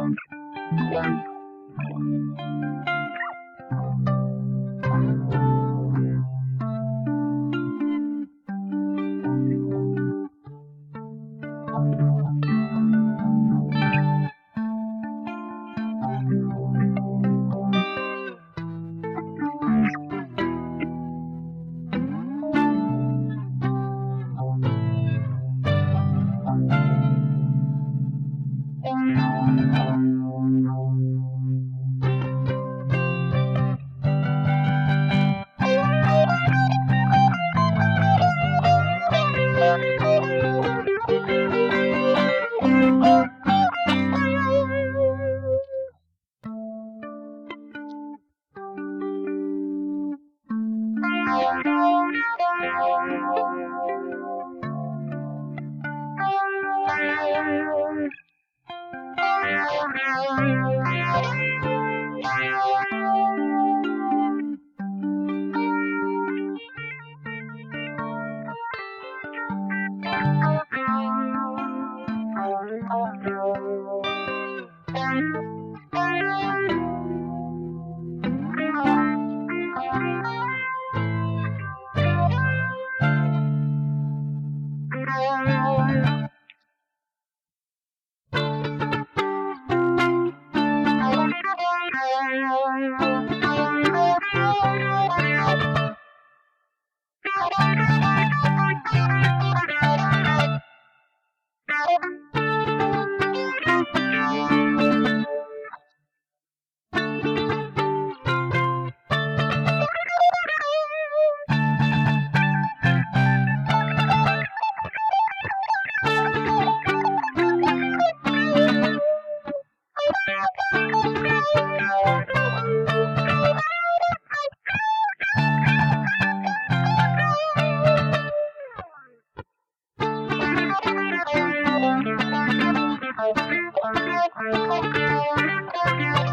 Londres. Londres. Londres. Thank you. Thank you.